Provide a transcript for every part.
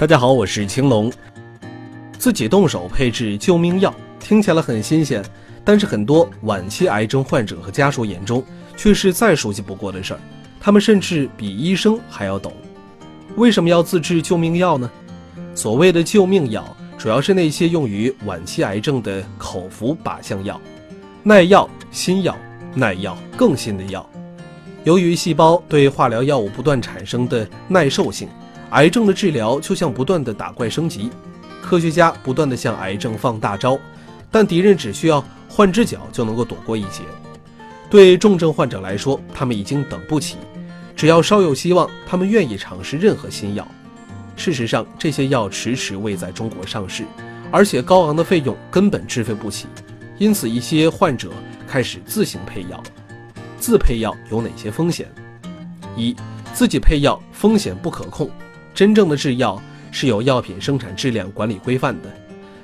大家好，我是青龙。自己动手配制救命药，听起来很新鲜，但是很多晚期癌症患者和家属眼中却是再熟悉不过的事儿。他们甚至比医生还要懂。为什么要自制救命药呢？所谓的救命药，主要是那些用于晚期癌症的口服靶向药，耐药、新药、耐药、更新的药。由于细胞对化疗药物不断产生的耐受性。癌症的治疗就像不断的打怪升级，科学家不断的向癌症放大招，但敌人只需要换只脚就能够躲过一劫。对重症患者来说，他们已经等不起，只要稍有希望，他们愿意尝试任何新药。事实上，这些药迟迟未在中国上市，而且高昂的费用根本支付不起，因此一些患者开始自行配药。自配药有哪些风险？一、自己配药风险不可控。真正的制药是有药品生产质量管理规范的。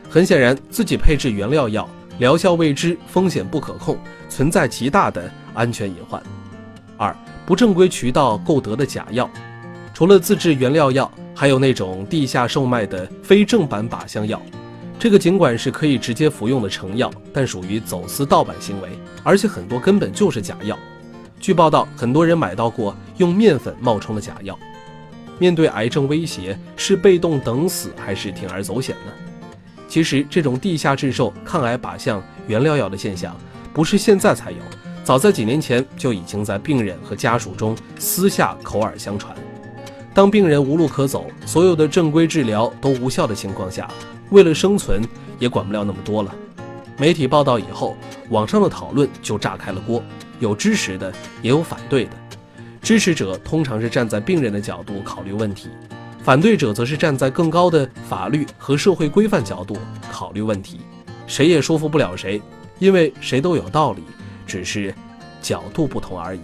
很显然，自己配制原料药，疗效未知，风险不可控，存在极大的安全隐患。二、不正规渠道购得的假药，除了自制原料药，还有那种地下售卖的非正版靶向药。这个尽管是可以直接服用的成药，但属于走私盗版行为，而且很多根本就是假药。据报道，很多人买到过用面粉冒充的假药。面对癌症威胁，是被动等死还是铤而走险呢？其实，这种地下制售抗癌靶向原料药的现象，不是现在才有，早在几年前就已经在病人和家属中私下口耳相传。当病人无路可走，所有的正规治疗都无效的情况下，为了生存，也管不了那么多了。媒体报道以后，网上的讨论就炸开了锅，有支持的，也有反对的。支持者通常是站在病人的角度考虑问题，反对者则是站在更高的法律和社会规范角度考虑问题，谁也说服不了谁，因为谁都有道理，只是角度不同而已。